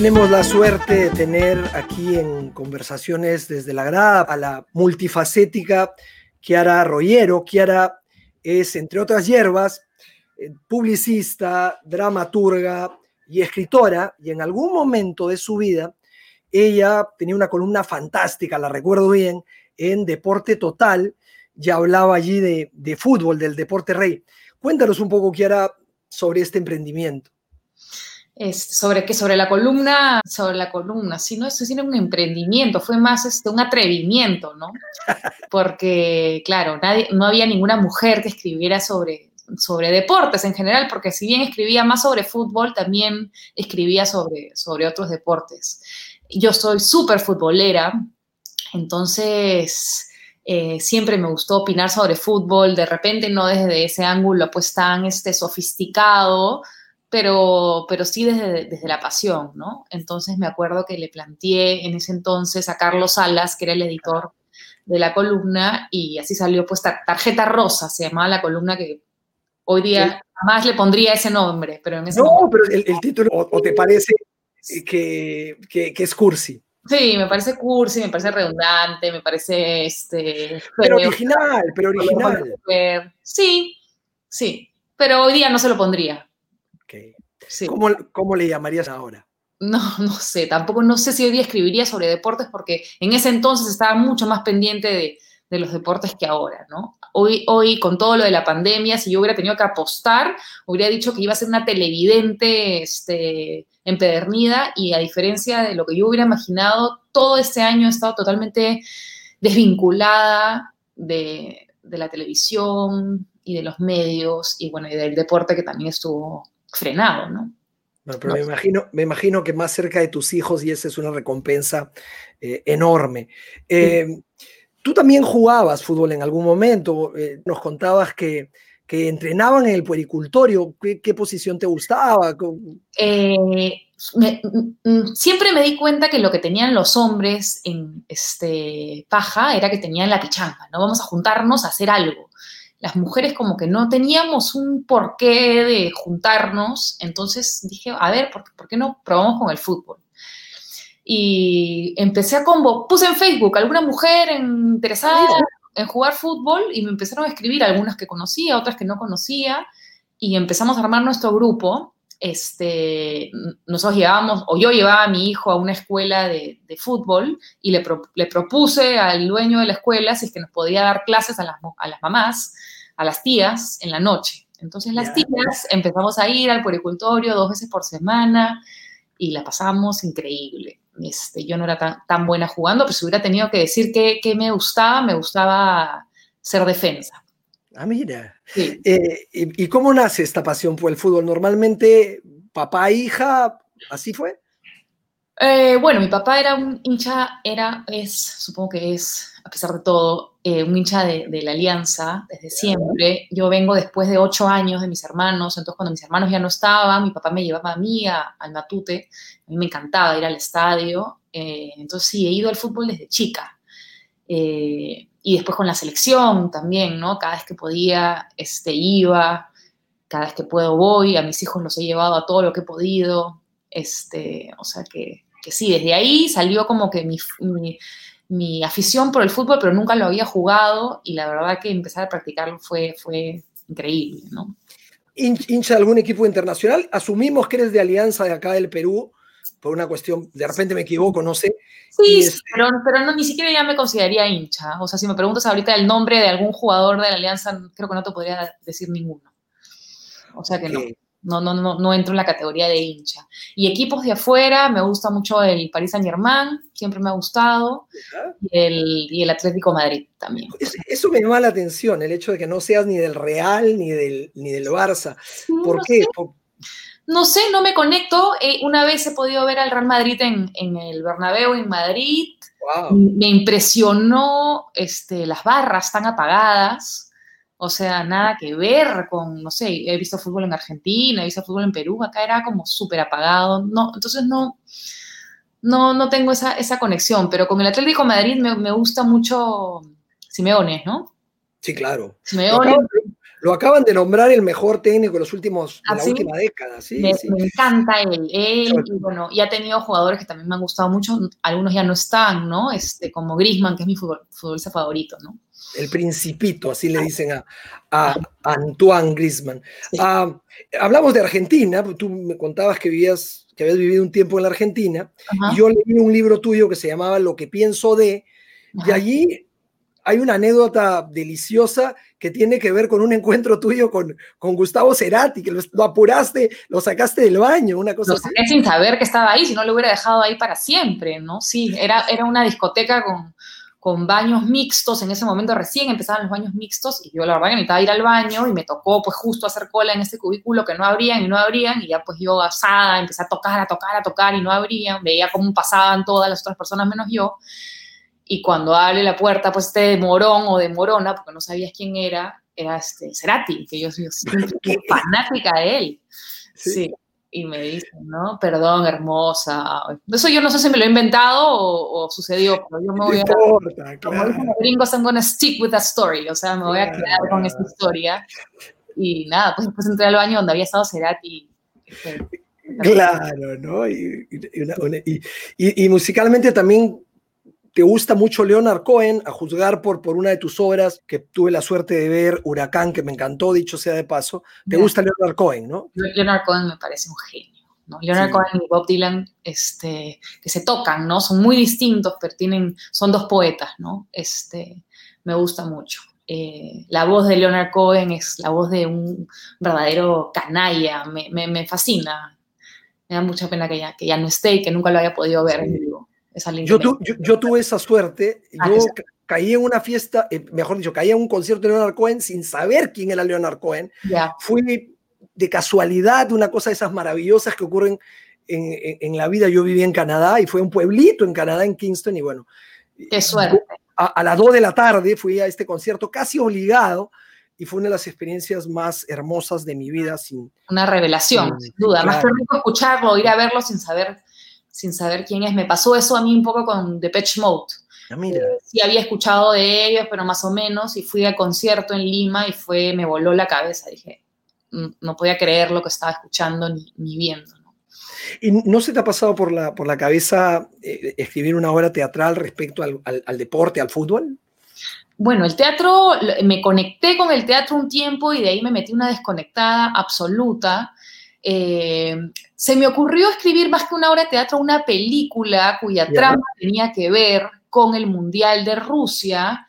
Tenemos la suerte de tener aquí en conversaciones desde la grada a la multifacética Kiara Rollero. Kiara es, entre otras hierbas, eh, publicista, dramaturga y escritora, y en algún momento de su vida ella tenía una columna fantástica, la recuerdo bien, en Deporte Total, ya hablaba allí de, de fútbol, del deporte rey. Cuéntanos un poco, Kiara, sobre este emprendimiento sobre que sobre la columna, sobre la columna, si no, eso era un emprendimiento, fue más este, un atrevimiento, ¿no? Porque, claro, nadie, no había ninguna mujer que escribiera sobre, sobre deportes en general, porque si bien escribía más sobre fútbol, también escribía sobre, sobre otros deportes. Yo soy súper futbolera, entonces eh, siempre me gustó opinar sobre fútbol, de repente no desde ese ángulo pues tan este, sofisticado, pero, pero sí desde, desde la pasión, ¿no? Entonces me acuerdo que le planteé en ese entonces a Carlos Salas, que era el editor de la columna, y así salió pues Tarjeta Rosa, se llamaba la columna que hoy día jamás le pondría ese nombre, pero en ese No, pero el, título, o, te parece que, que, es cursi? Sí, me parece cursi, me parece redundante, me parece este. Pero original, pero original. Sí, sí, pero hoy día no se lo pondría. ¿Cómo, le llamarías ahora? No, no sé, tampoco no sé si hoy día escribiría sobre deportes porque en ese entonces estaba mucho más pendiente de, los deportes que ahora, ¿no? Hoy, hoy, con todo lo de la pandemia, si yo hubiera tenido que apostar, hubiera dicho que iba a ser una televidente este, empedernida y a diferencia de lo que yo hubiera imaginado, todo este año he estado totalmente desvinculada de, de la televisión y de los medios y bueno, y del deporte que también estuvo frenado, ¿no? pero me, imagino, me imagino que más cerca de tus hijos y esa es una recompensa eh, enorme. Eh, tú también jugabas fútbol en algún momento, eh, nos contabas que, que, entrenaban en el puericultorio, ¿qué, posición te gustaba? siempre me di cuenta que lo que tenían los hombres en este, paja era que tenían la pichanga, ¿no? Vamos a juntarnos a hacer algo las mujeres como que no teníamos un porqué de juntarnos, entonces dije, a ver, ¿por, qué no probamos con el fútbol? Y empecé a combo, puse en Facebook alguna mujer interesada en jugar fútbol y me empezaron a escribir algunas que conocía, otras que no conocía, y empezamos a armar nuestro grupo. Este, nosotros llevábamos, o yo llevaba a mi hijo a una escuela de, fútbol y le, le, propuse al dueño de la escuela si es que nos podía dar clases a las, a las mamás a las tías en la noche. Entonces las tías empezamos a ir al poricultorio dos veces por semana y la pasamos increíble. Este, yo no era tan, tan buena jugando, pero si hubiera tenido que decir que, me gustaba, me gustaba ser defensa. Ah, mira. Eh, ¿y, cómo nace esta pasión por el fútbol? Normalmente, papá, hija, ¿así fue? Eh, bueno, mi papá era un hincha, era, es, supongo que es, a pesar de todo, eh, un hincha de, la Alianza desde siempre. Yo vengo después de ocho años de mis hermanos, entonces cuando mis hermanos ya no estaban, mi papá me llevaba a mí al Matute, a mí me encantaba ir al estadio, eh, entonces sí, he ido al fútbol desde chica. Y después con la selección también, ¿no? Cada vez que podía, este, iba, cada vez que puedo voy, a mis hijos los he llevado a todo lo que he podido, este, o sea que que sí, desde ahí salió como que mi, afición por el fútbol, pero nunca lo había jugado y la verdad que empezar a practicarlo fue, fue increíble, ¿no? ¿Hincha algún equipo internacional? Asumimos que eres de Alianza de acá del Perú, por una cuestión, de repente me equivoco, no sé. Sí, pero, pero no, ni siquiera ya me consideraría hincha. O sea, si me preguntas ahorita el nombre de algún jugador de la Alianza, creo que no te podría decir ninguno. O sea que no. No, no, no, no entro en la categoría de hincha. Y equipos de afuera, me gusta mucho el Paris Saint Germain, siempre me ha gustado, y el, y el, Atlético Madrid también. Eso me llama la atención, el hecho de que no seas ni del Real ni del, ni del Barça. ¿Por qué? No sé, no me conecto. Eh, una vez he podido ver al Real Madrid en, en el Bernabéu en Madrid. Me impresionó este, las barras tan apagadas. O sea, nada que ver con, no sé, he visto fútbol en Argentina, he visto fútbol en Perú, acá era como súper apagado. No, entonces no, no, no tengo esa, esa conexión, pero con el Atlético Madrid me, me gusta mucho Simeone, ¿no? Sí, claro. Simeone, lo acaban de nombrar el mejor técnico de los últimos de la última década. Sí, me, encanta él. Él y bueno, y ha tenido jugadores que también me han gustado mucho. Algunos ya no están, ¿no? Este, como Grisman, que es mi futbolista favorito, ¿no? El principito, así le dicen a, a Antoine Grisman. Ah, hablamos de Argentina, tú me contabas que vivías, que habías vivido un tiempo en la Argentina, y yo leí un libro tuyo que se llamaba Lo que pienso de, y allí hay una anécdota deliciosa que tiene que ver con un encuentro tuyo con, con Gustavo Cerati, que lo, apuraste, lo sacaste del baño, una cosa lo saqué sin saber que estaba ahí, si no lo hubiera dejado ahí para siempre, ¿no? Sí, era, era una discoteca con, con baños mixtos, en ese momento recién empezaban los baños mixtos y yo la verdad que necesitaba ir al baño y me tocó pues justo hacer cola en ese cubículo que no abrían y no abrían y ya pues yo asada empecé a tocar, a tocar, a tocar y no abrían, veía cómo pasaban todas las otras personas menos yo y cuando abre la puerta, pues este de Morón o de Morona, porque no sabías quién era, era este Cerati, que yo soy fanática de él. Sí. Y me dicen, ¿no? Perdón, hermosa. Eso yo no sé si me lo he inventado o, sucedió, pero yo me voy a... Importa, como dicen los gringos, I'm gonna stick with that story. O sea, me voy a quedar con esta historia. Y nada, pues después entré al baño donde había estado Cerati. Claro, ¿no? y, y musicalmente también te gusta mucho Leonard Cohen, a juzgar por, por una de tus obras que tuve la suerte de ver, Huracán, que me encantó, dicho sea de paso. Te gusta Leonard Cohen, ¿no? Leonard Cohen me parece un genio. ¿no? Leonard Cohen y Bob Dylan, este, que se tocan, ¿no? Son muy distintos, pero tienen, son dos poetas, ¿no? Este, me gusta mucho. Eh, la voz de Leonard Cohen es la voz de un verdadero canalla, me, me, me fascina. Me da mucha pena que ya, que ya no esté y que nunca lo haya podido ver en vivo. Yo, yo, tuve esa suerte. Ah, yo caí en una fiesta, eh, mejor dicho, caí en un concierto de Leonard Cohen sin saber quién era Leonard Cohen. Fui de casualidad una cosa de esas maravillosas que ocurren en, en, la vida. Yo viví en Canadá y fue un pueblito en Canadá, en Kingston, y bueno. Qué suerte. A, las 2 de la tarde fui a este concierto casi obligado y fue una de las experiencias más hermosas de mi vida. Sin, una revelación, sin duda. Más que escucharlo, ir a verlo sin saber sin saber quién es. Me pasó eso a mí un poco con Depeche Mode. Ah, mira. Eh, sí había escuchado de ellos, pero más o menos, y fui al concierto en Lima y fue, me voló la cabeza. Dije, mm, no podía creer lo que estaba escuchando ni, viendo. ¿Y no se te ha pasado por la, por la cabeza eh, escribir una obra teatral respecto al, al, deporte, al fútbol? Bueno, el teatro, me conecté con el teatro un tiempo y de ahí me metí una desconectada absoluta. Eh, se me ocurrió escribir más que una obra de teatro, una película cuya trama tenía que ver con el Mundial de Rusia,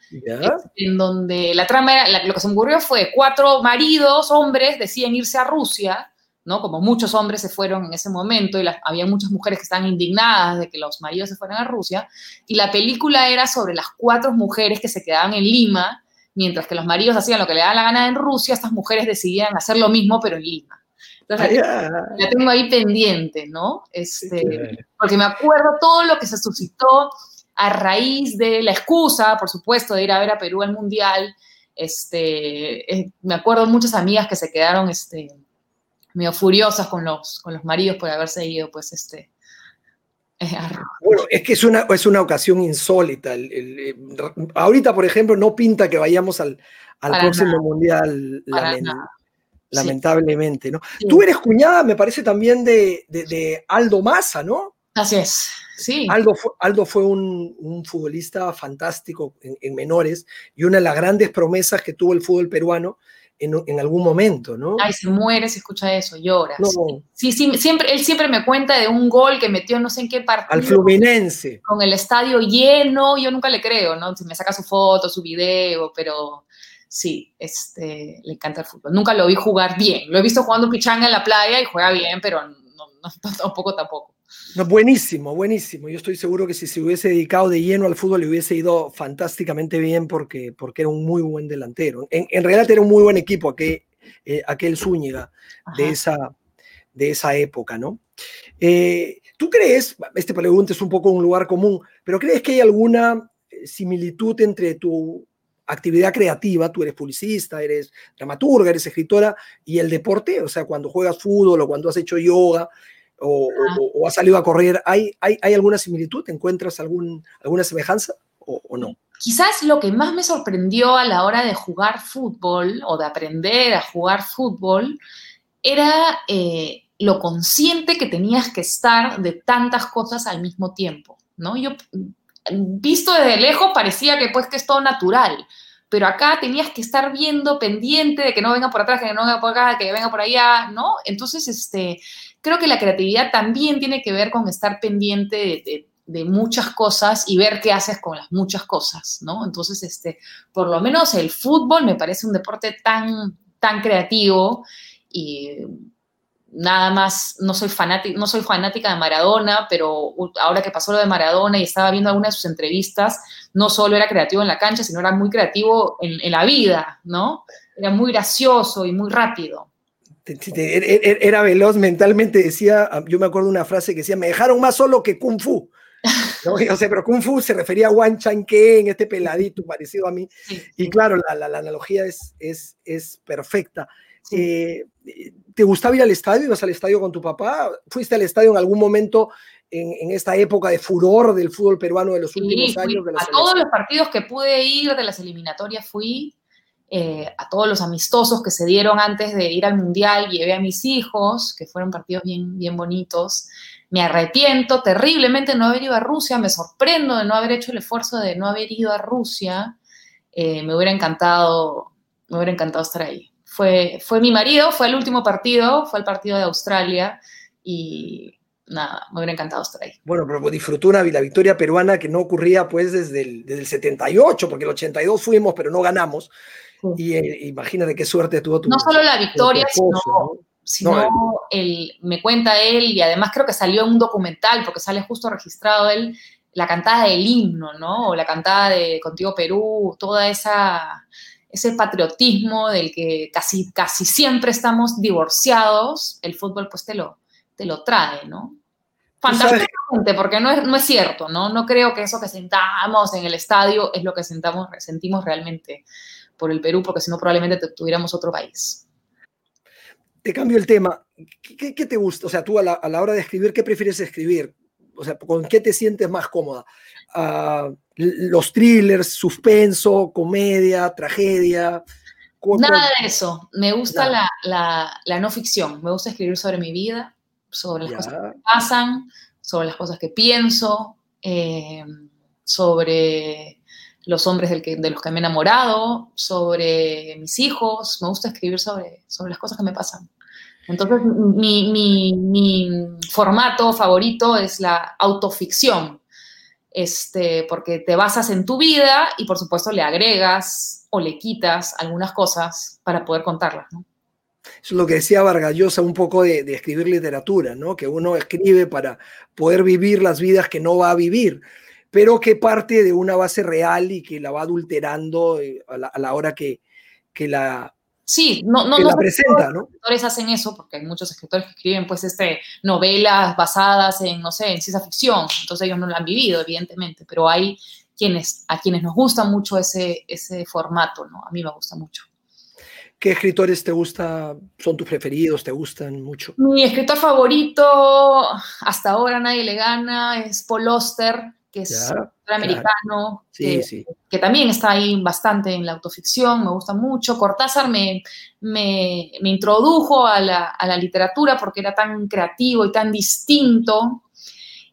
en donde la trama era, lo que se me ocurrió fue cuatro maridos, hombres, deciden irse a Rusia, ¿no? Como muchos hombres se fueron en ese momento y había muchas mujeres que estaban indignadas de que los maridos se fueran a Rusia, y la película era sobre las cuatro mujeres que se quedaban en Lima, mientras que los maridos hacían lo que le daban la gana en Rusia, estas mujeres decidían hacer lo mismo pero en Lima. Entonces, la, tengo ahí pendiente, ¿no? Este, Porque me acuerdo todo lo que se suscitó a raíz de la excusa, por supuesto, de ir a ver a Perú al Mundial. Este, eh, me acuerdo muchas amigas que se quedaron este, medio furiosas con los, con los maridos por haberse ido, pues, este, eh, bueno, es que es una, es una ocasión insólita. Eh, ahorita, por ejemplo, no pinta que vayamos al, al próximo mundial lamentablemente, ¿no? Tú eres cuñada, me parece, también de, de, Aldo Massa, ¿no? Así es, sí. Aldo fue, Aldo fue un, un futbolista fantástico en, menores y una de las grandes promesas que tuvo el fútbol peruano en, en algún momento, ¿no? Ay, se muere, se escucha eso, llora. Sí, sí, siempre, él siempre me cuenta de un gol que metió no sé en qué partido. Al Fluminense. Con el estadio lleno, yo nunca le creo, ¿no? Si me saca su foto, su video, pero sí, este, le encanta el fútbol. Nunca lo vi jugar bien. Lo he visto jugando pichanga en la playa y juega bien, pero no, tampoco, tampoco. No, buenísimo, buenísimo. Yo estoy seguro que si se hubiese dedicado de lleno al fútbol le hubiese ido fantásticamente bien porque, porque era un muy buen delantero. En, realidad era un muy buen equipo aquel, eh, aquel Zúñiga de esa, de esa época, ¿no? Eh, ¿Tú crees, este pregunta es un poco un lugar común, pero crees que hay alguna eh, similitud entre tu actividad creativa, tú eres publicista, eres dramaturga, eres escritora, y el deporte, o sea, cuando juegas fútbol o cuando has hecho yoga o, o, has salido a correr, ¿hay, hay, hay alguna similitud? ¿Encuentras algún, alguna semejanza o, o no? Quizás lo que más me sorprendió a la hora de jugar fútbol o de aprender a jugar fútbol era eh, lo consciente que tenías que estar de tantas cosas al mismo tiempo, ¿no? Yo, visto desde lejos, parecía que pues que es todo natural, pero acá tenías que estar viendo, pendiente de que no venga por atrás, que no venga por acá, que venga por allá, ¿no? Entonces, este, creo que la creatividad también tiene que ver con estar pendiente de, muchas cosas y ver qué haces con las muchas cosas, ¿no? Entonces, este, por lo menos el fútbol me parece un deporte tan, tan creativo y nada más, no soy, fanática, no soy fanática de Maradona, pero ahora que pasó lo de Maradona y estaba viendo algunas de sus entrevistas, no solo era creativo en la cancha, sino era muy creativo en, en la vida, ¿no? Era muy gracioso y muy rápido. Era veloz mentalmente, decía, yo me acuerdo una frase que decía, me dejaron más solo que Kung Fu. ¿no? O sea, pero Kung Fu se refería a Wan Chan en este peladito parecido a mí. Sí, y claro, la, la, la, analogía es, es, es perfecta. Eh, ¿Te gustaba ir al estadio? ¿Ibas al estadio con tu papá? ¿Fuiste al estadio en algún momento en, en esta época de furor del fútbol peruano de los últimos sí, años? De a todos los partidos que pude ir de las eliminatorias fui. Eh, a todos los amistosos que se dieron antes de ir al Mundial, llevé a mis hijos, que fueron partidos bien, bien bonitos. Me arrepiento terriblemente de no haber ido a Rusia, me sorprendo de no haber hecho el esfuerzo de no haber ido a Rusia. Eh, me hubiera encantado, me hubiera encantado estar ahí. Fue, fue mi marido, fue el último partido, fue el partido de Australia y nada, me hubiera encantado estar ahí. Bueno, pero disfrutó una la victoria peruana que no ocurría pues desde el, desde el 78, porque el 82 fuimos, pero no ganamos. Y eh, imagínate qué suerte tuvo tu. No solo la victoria, esposo, sino, ¿no? sino no, el, me cuenta él, y además creo que salió en un documental, porque sale justo registrado él, la cantada del himno, ¿no? O la cantada de Contigo Perú, toda esa ese patriotismo del que casi, casi siempre estamos divorciados, el fútbol pues te lo, te lo trae, ¿no? Fantásticamente, porque no es, no es cierto, ¿no? No creo que eso que sentamos en el estadio es lo que sentamos, sentimos realmente por el Perú, porque si no probablemente tuviéramos otro país. Te cambio el tema. ¿Qué, qué te gusta? O sea, tú a la, a la, hora de escribir, ¿qué prefieres escribir? O sea, ¿con qué te sientes más cómoda? Uh, los thrillers, suspenso, comedia, tragedia. Nada de eso. Me gusta la, la, la, no ficción. Me gusta escribir sobre mi vida, sobre las ya. cosas que pasan, sobre las cosas que pienso, eh, sobre los hombres del que, de los que me he enamorado, sobre mis hijos, me gusta escribir sobre, sobre las cosas que me pasan. Entonces, mi, formato favorito es la autoficción, este, porque te basas en tu vida y por supuesto le agregas o le quitas algunas cosas para poder contarlas. es lo que decía Vargallosa un poco de, de, escribir literatura, ¿no? que uno escribe para poder vivir las vidas que no va a vivir pero que parte de una base real y que la va adulterando eh, a la, a la hora que, que, la, Sí, no, no, que no la presenta, ¿no? Los escritores hacen eso porque hay muchos escritores que escriben pues este, novelas basadas en, no sé, en ciencia ficción, entonces ellos no lo han vivido, evidentemente, pero hay quienes, a quienes nos gusta mucho ese, ese formato, ¿no? A mí me gusta mucho. ¿Qué escritores te gusta, son tus preferidos, te gustan mucho? Mi escritor favorito, hasta ahora nadie le gana, es Paul Oster, que es claro, americano, claro. sí, que, sí. que, también está ahí bastante en la autoficción, me gusta mucho. Cortázar me, me, me introdujo a la, a la, literatura porque era tan creativo y tan distinto.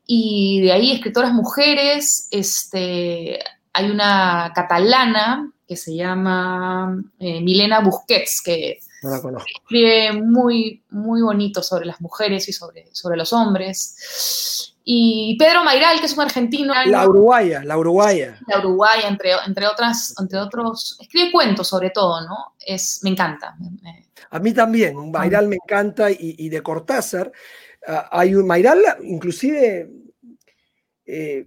Y de ahí escritoras mujeres, este, hay una catalana que se llama eh, Milena Busquets, que no escribe muy, muy bonito sobre las mujeres y sobre, sobre los hombres y Pedro Mairal, que es un argentino. La uruguaya, la uruguaya. La uruguaya, entre, entre, otras, entre otros, escribe cuentos sobre todo, ¿no? Es, me encanta. A mí también, Mairal me encanta y, y de Cortázar. Uh, hay un Mairal, inclusive, eh,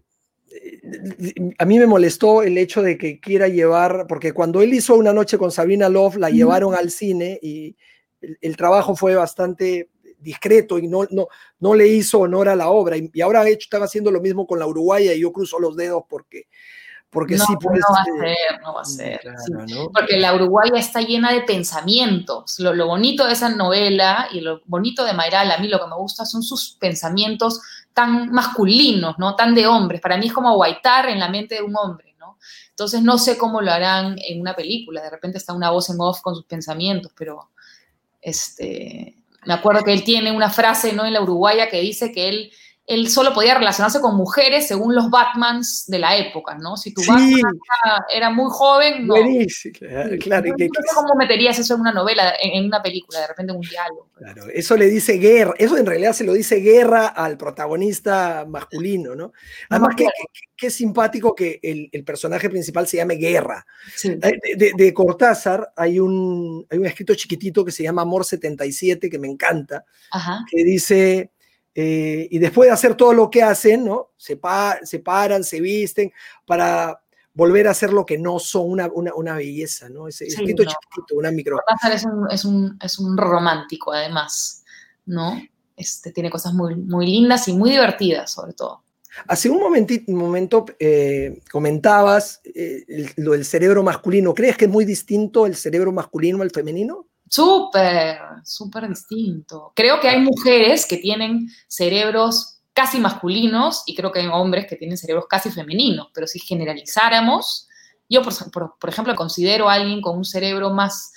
a mí me molestó el hecho de que quiera llevar, porque cuando él hizo Una noche con Sabrina Love, la llevaron al cine y el, el trabajo fue bastante discreto y no, no, no le hizo honor a la obra. Y, ahora hecho, están haciendo lo mismo con la Uruguaya y yo cruzo los dedos porque, porque no, sí No va a ser, no va a ser. Claro, sí. ¿no? Porque la Uruguaya está llena de pensamientos. Lo, lo, bonito de esa novela y lo bonito de Mayral, a mí lo que me gusta son sus pensamientos tan masculinos, ¿no? Tan de hombres. Para mí es como guaitar en la mente de un hombre, ¿no? Entonces no sé cómo lo harán en una película. De repente está una voz en off con sus pensamientos, pero este, me acuerdo que él tiene una frase, ¿no? En la Uruguaya que dice que él él solo podía relacionarse con mujeres según los Batmans de la época, ¿no? Si tu sí. Batman era, era, muy joven, no. Buenísimo, claro. claro no, que, no sé cómo meterías eso en una novela, en, en, una película, de repente en un diálogo. Claro, eso le dice guerra, eso en realidad se lo dice guerra al protagonista masculino, ¿no? Además, que, que, es simpático que el, el, personaje principal se llame Guerra. Sí. De, de, de, Cortázar hay un, hay un escrito chiquitito que se llama Amor 77, que me encanta, Ajá. que dice eh, y después de hacer todo lo que hacen, ¿no? Se, pa se, paran, se visten para volver a hacer lo que no son, una, una, una belleza, ¿no? Sí, escrito no. chiquitito, una micro. Es un, es, un, es un romántico, además, ¿no? Este, tiene cosas muy, muy lindas y muy divertidas, sobre todo. Hace un, momento eh, comentabas eh, lo del cerebro masculino. ¿Crees que es muy distinto el cerebro masculino al femenino? Súper, súper distinto. Creo que hay mujeres que tienen cerebros casi masculinos y creo que hay hombres que tienen cerebros casi femeninos, pero si generalizáramos, yo por, por, por ejemplo considero a alguien con un cerebro más,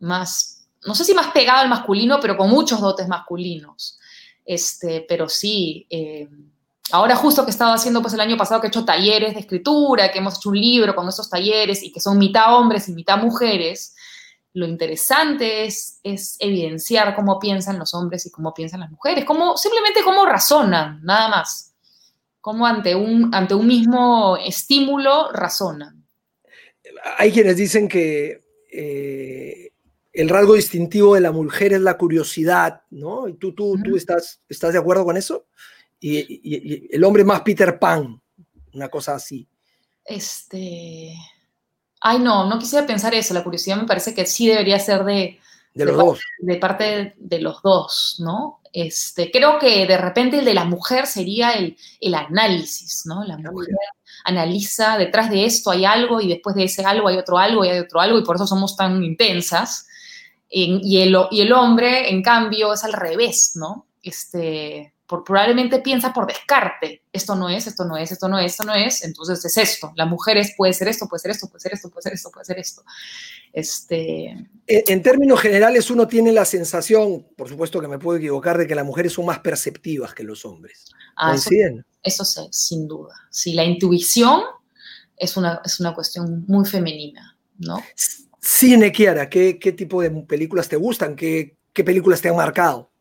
más, no sé si más pegado al masculino, pero con muchos dotes masculinos. Este, pero sí, eh, ahora justo que he estado haciendo pues el año pasado que he hecho talleres de escritura, que hemos hecho un libro con esos talleres y que son mitad hombres y mitad mujeres, lo interesante es, es, evidenciar cómo piensan los hombres y cómo piensan las mujeres, cómo, simplemente cómo razonan, nada más. Cómo ante un, ante un mismo estímulo razonan. Hay quienes dicen que eh, el rasgo distintivo de la mujer es la curiosidad, ¿no? ¿Y tú, tú, uh -huh. tú estás, estás de acuerdo con eso? Y, y, y el hombre más Peter Pan, una cosa así. Este Ay, no, no quisiera pensar eso. La curiosidad me parece que sí debería ser de, de los de dos. De parte de, los dos, ¿no? Este, creo que de repente el de la mujer sería el, el análisis, ¿no? La mujer analiza, detrás de esto hay algo y después de ese algo hay otro algo y hay otro algo y por eso somos tan intensas. Y el, y el hombre, en cambio, es al revés, ¿no? Este, por, probablemente piensa por descarte, esto no es, esto no es, esto no es, esto no es, entonces es esto. La mujer es, puede ser esto, puede ser esto, puede ser esto, puede ser esto, puede ser esto. Este... En, en términos generales, uno tiene la sensación, por supuesto que me puedo equivocar, de que las mujeres son más perceptivas que los hombres. Ah, ¿Coinciden? Eso, eso sí, sin duda. Sí, la intuición es una, es una cuestión muy femenina, ¿no? Cine, Kiara, ¿qué, qué tipo de películas te gustan? ¿Qué, qué películas te han marcado?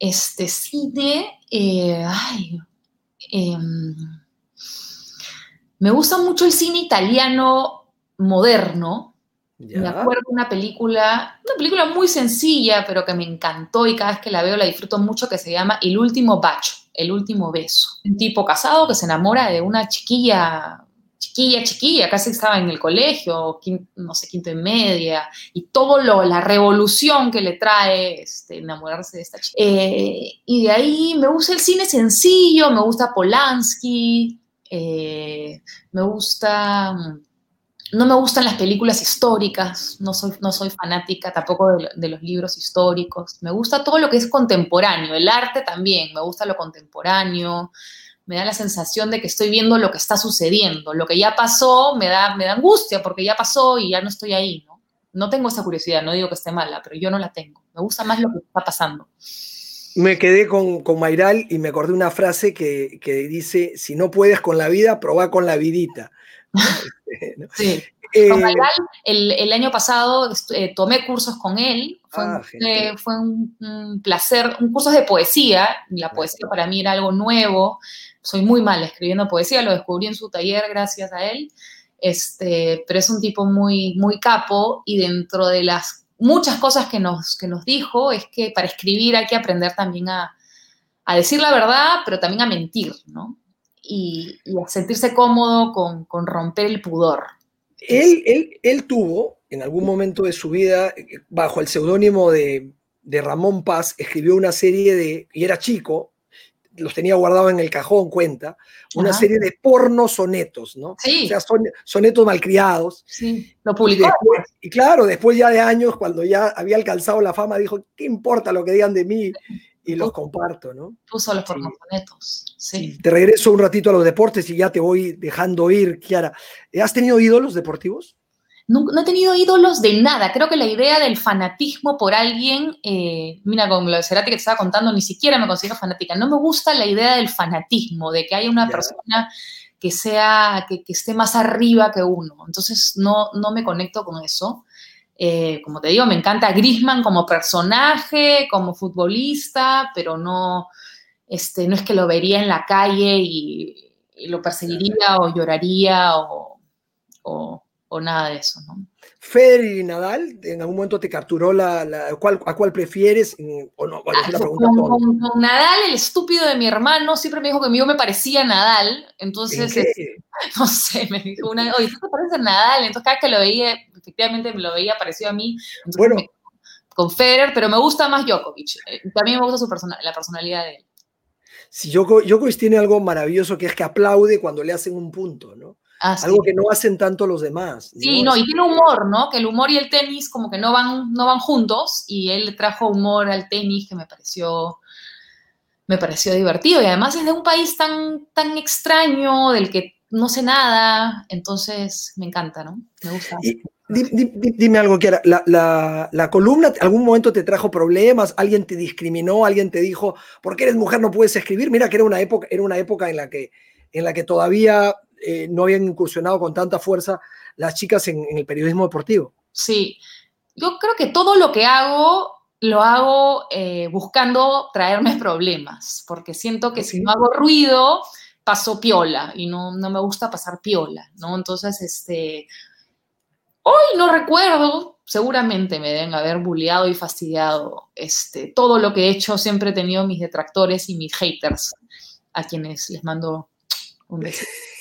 Este cine, eh, ay, eh, me gusta mucho el cine italiano moderno. ¿Ya? Me acuerdo de una película, una película muy sencilla, pero que me encantó y cada vez que la veo la disfruto mucho, que se llama El último bacho, El último beso. Un tipo casado que se enamora de una chiquilla chiquilla, chiquilla, casi estaba en el colegio, no sé, quinto y media, y todo lo, la revolución que le trae este, enamorarse de esta chica. Eh, y de ahí me gusta el cine sencillo, me gusta Polanski, eh, me gusta... No me gustan las películas históricas, no soy, no soy fanática tampoco de los libros históricos. Me gusta todo lo que es contemporáneo, el arte también, me gusta lo contemporáneo, me da la sensación de que estoy viendo lo que está sucediendo. Lo que ya pasó me da, me da angustia porque ya pasó y ya no estoy ahí, ¿no? No tengo esa curiosidad, no digo que esté mala, pero yo no la tengo. Me gusta más lo que está pasando. Me quedé con, con Mayral y me acordé una frase que, que, dice, si no puedes con la vida, probá con la vidita. sí. Eh, con Mayral, el, el, año pasado eh, tomé cursos con él, fue, ah, un, eh, fue un, un, placer, un curso de poesía, la poesía para mí era algo nuevo, soy muy mala escribiendo poesía, lo descubrí en su taller gracias a él, este, pero es un tipo muy, muy capo y dentro de las muchas cosas que nos, que nos dijo es que para escribir hay que aprender también a, a decir la verdad, pero también a mentir, ¿no? Y, y a sentirse cómodo con, con romper el pudor. Él, él, él, tuvo en algún momento de su vida, bajo el seudónimo de de Ramón Paz, escribió una serie de, y era chico, los tenía guardados en el cajón, cuenta, una serie de porno sonetos, ¿no? Sí. O sea, son, sonetos malcriados. Sí, lo publicó. Y, después, y, claro, después ya de años, cuando ya había alcanzado la fama, dijo, ¿qué importa lo que digan de mí? Y los comparto, ¿no? Puso los pornosonetos, sí. Te regreso un ratito a los deportes y ya te voy dejando ir, Kiara. ¿Has tenido ídolos deportivos? No, no, he tenido ídolos de nada. Creo que la idea del fanatismo por alguien, eh, mira, con lo de Cerati que te estaba contando, ni siquiera me considero fanática. No me gusta la idea del fanatismo, de que haya una yeah. persona que sea, que, que, esté más arriba que uno. Entonces, no, no me conecto con eso. Eh, como te digo, me encanta Grisman como personaje, como futbolista, pero no, este, no es que lo vería en la calle y, y lo perseguiría o lloraría o, o nada de eso, ¿no? Federer y Nadal, ¿en algún momento te capturó la, la ¿cuál, a cuál prefieres? O no, bueno, ah, con, con, con, Nadal, el estúpido de mi hermano, siempre me dijo que yo me parecía a Nadal, entonces, es, no sé, me dijo una, oye, ¿tú te pareces a Nadal? Entonces cada vez que lo veía, efectivamente me lo veía parecido a mí, bueno. Me, con Federer, pero me gusta más Djokovic, eh, también me gusta su persona, la personalidad de él. Sí, Djokovic tiene algo maravilloso que es que aplaude cuando le hacen un punto, ¿no? Ah, Algo sí. que no hacen tanto los demás. Sí, no, y tiene humor, ¿no? Que el humor y el tenis como que no van, no van juntos, y él trajo humor al tenis que me pareció, me pareció divertido, y además es de un país tan, tan extraño, del que no sé nada, entonces me encanta, ¿no? Me gusta. Y, dime, dime, algo, Kiara, la, la, la, columna, ¿algún momento te trajo problemas? ¿Alguien te discriminó? ¿Alguien te dijo, porque eres mujer no puedes escribir? Mira que era una época, era una época en la que, en la que todavía eh, no habían incursionado con tanta fuerza las chicas en, en, el periodismo deportivo. Sí, yo creo que todo lo que hago lo hago eh, buscando traerme problemas, porque siento que ¿Sí? si no hago ruido, paso piola y no, no me gusta pasar piola, ¿no? Entonces, este, hoy no recuerdo, seguramente me deben haber bulleado y fastidiado este, todo lo que he hecho, siempre he tenido mis detractores y mis haters, a quienes les mando un beso.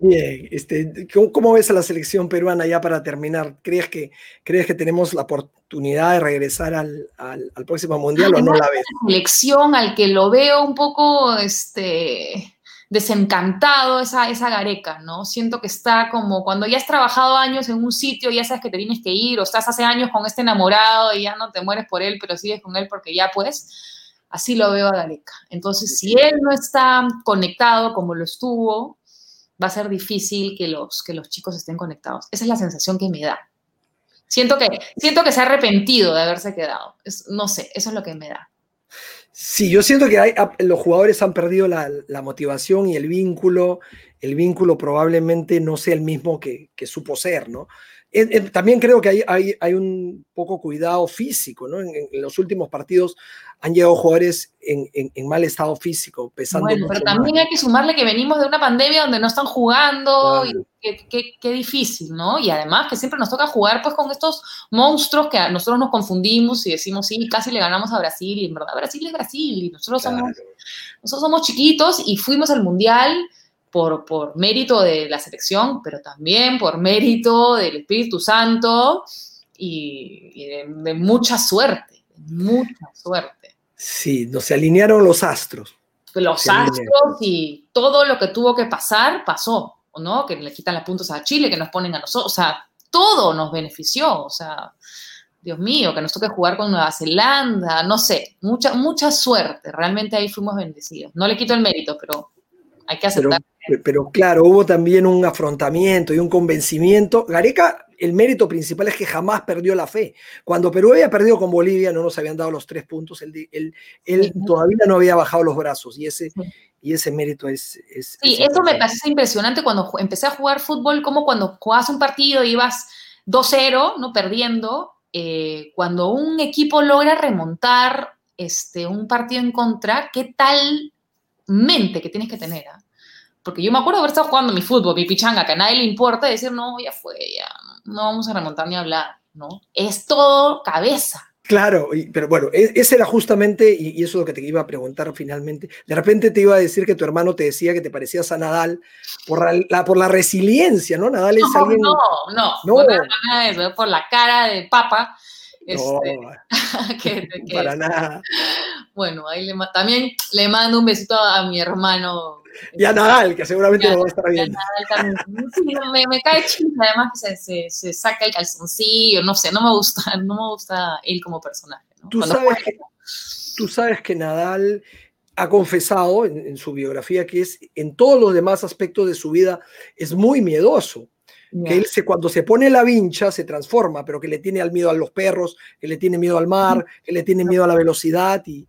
Bien, este, ¿cómo, ¿cómo, ves a la selección peruana ya para terminar? ¿Crees que, crees que tenemos la oportunidad de regresar al, al, al próximo mundial o no la ves? La selección al que lo veo un poco este, desencantado, esa, esa gareca, ¿no? Siento que está como cuando ya has trabajado años en un sitio, ya sabes que te tienes que ir, o estás hace años con este enamorado y ya no te mueres por él, pero sigues con él porque ya pues Así lo veo a Gareca. Entonces, si él no está conectado como lo estuvo, va a ser difícil que los, que los chicos estén conectados. Esa es la sensación que me da. Siento que, siento que se ha arrepentido de haberse quedado. Es, no sé, eso es lo que me da. Sí, yo siento que hay, los jugadores han perdido la, la, motivación y el vínculo. El vínculo probablemente no sea el mismo que, que supo ser, ¿no? Eh, eh, también creo que hay, hay, hay, un poco cuidado físico, ¿no? En, en, los últimos partidos han llegado jugadores en, en, en mal estado físico, pesando. Bueno, pero también mal. hay que sumarle que venimos de una pandemia donde no están jugando, claro. y qué, difícil, ¿no? Y además que siempre nos toca jugar pues con estos monstruos que a nosotros nos confundimos y decimos, sí, casi le ganamos a Brasil, y en verdad Brasil es Brasil, y nosotros, claro. somos, nosotros somos chiquitos y fuimos al Mundial por, por mérito de la selección, pero también por mérito del Espíritu Santo y, y de, de, mucha suerte, mucha suerte. Sí, no se alinearon los astros. Los se astros alinearon. y todo lo que tuvo que pasar, pasó, ¿no? Que le quitan las puntos a Chile, que nos ponen a nosotros, o sea, todo nos benefició, o sea, Dios mío, que nos toque jugar con Nueva Zelanda, no sé, mucha, mucha suerte, realmente ahí fuimos bendecidos. No le quito el mérito, pero hay que aceptar. Pero, pero, claro, hubo también un afrontamiento y un convencimiento. Gareca, el mérito principal es que jamás perdió la fe. Cuando Perú había perdido con Bolivia, no nos habían dado los tres puntos, él, él, él sí. todavía no había bajado los brazos y ese, sí. y ese mérito es... es sí, es eso me parece impresionante cuando empecé a jugar fútbol, como cuando jugabas un partido y ibas 2-0, ¿no? Perdiendo, eh, cuando un equipo logra remontar este, un partido en contra, ¿qué tal mente que tienes que tener? ¿eh? Porque yo me acuerdo haber estado jugando mi fútbol, mi pichanga, que a nadie le importa, decir, no, ya fue, ya, no vamos a remontar ni a hablar, ¿no? Es todo cabeza, Claro, pero bueno, e, ese era justamente, y, eso es lo que te iba a preguntar finalmente. De repente te iba a decir que tu hermano te decía que te parecías a Nadal por la, por la resiliencia, ¿no? Nadal es no, alguien. No, no, no, por la cara de papa. Este, para nada. Bueno, ahí también le mando un besito a mi hermano y a Nadal, que seguramente lo va a estar viendo. me, cae chiste, además que se, se, saca el calzoncillo, no sé, no me gusta, no me gusta él como personaje. ¿Tú, sabes que, tú sabes que Nadal ha confesado en, su biografía que es en todos los demás aspectos de su vida es muy miedoso. Que él se, cuando se pone la vincha se transforma, pero que le tiene al miedo a los perros, que le tiene miedo al mar, que le tiene miedo a la velocidad y,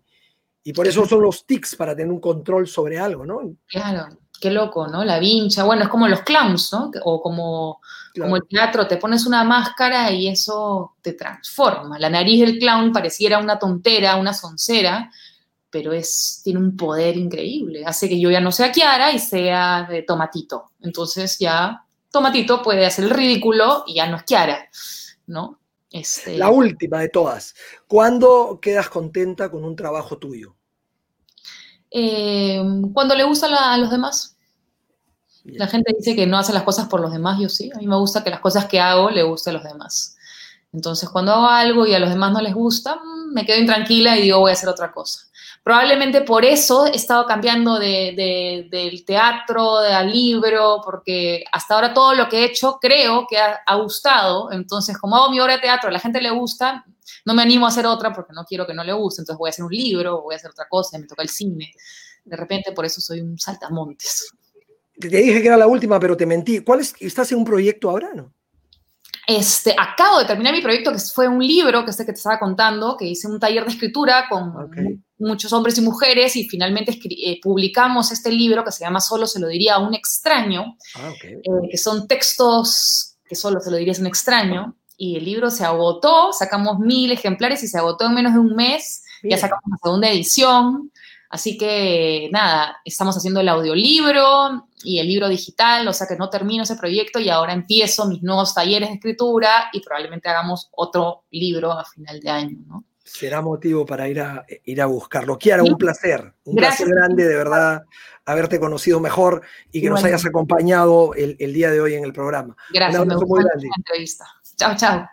y por eso son los tics, para tener un control sobre algo, ¿no? Claro, qué loco, ¿no? La vincha, bueno, es como los clowns, ¿no? O como, como el teatro, te pones una máscara y eso te transforma. La nariz del clown pareciera una tontera, una soncera, pero es, tiene un poder increíble. Hace que yo ya no sea Kiara y sea de Tomatito. Entonces ya Tomatito puede hacer el ridículo y ya no es Kiara, ¿no? Este... La última de todas. ¿Cuándo quedas contenta con un trabajo tuyo? Eh, cuando le gusta a los demás. La gente dice que no hace las cosas por los demás, yo sí. A mí me gusta que las cosas que hago le gusten a los demás. Entonces, cuando hago algo y a los demás no les gusta, mm, me quedo intranquila y digo, voy a hacer otra cosa. Probablemente por eso he estado cambiando de, del teatro, al libro, porque hasta ahora todo lo que he hecho creo que ha, ha gustado. Entonces, como hago mi obra de teatro, a la gente le gusta, no me animo a hacer otra porque no quiero que no le guste, entonces voy a hacer un libro, voy a hacer otra cosa, me toca el cine. De repente por eso soy un saltamontes. Te dije que era la última, pero te mentí. ¿Cuál es? ¿Estás en un proyecto ahora, no? Este, acabo de terminar mi proyecto, que fue un libro, que es el que te estaba contando, que hice un taller de escritura con muchos hombres y mujeres y finalmente eh, publicamos este libro que se llama Solo se lo diría a un extraño, ah, eh, que son textos que solo se lo diría a un extraño y el libro se agotó, sacamos mil ejemplares y se agotó en menos de un mes, ya sacamos la segunda edición, así que nada, estamos haciendo el audiolibro y el libro digital, o sea que no termino ese proyecto y ahora empiezo mis nuevos talleres de escritura y probablemente hagamos otro libro a final de año, ¿no? Será motivo para ir a, ir a buscarlo. Kiara, un placer, un placer grande de verdad haberte conocido mejor y que nos hayas acompañado el, día de hoy en el programa. Gracias, me gustó la entrevista. Chao, chao.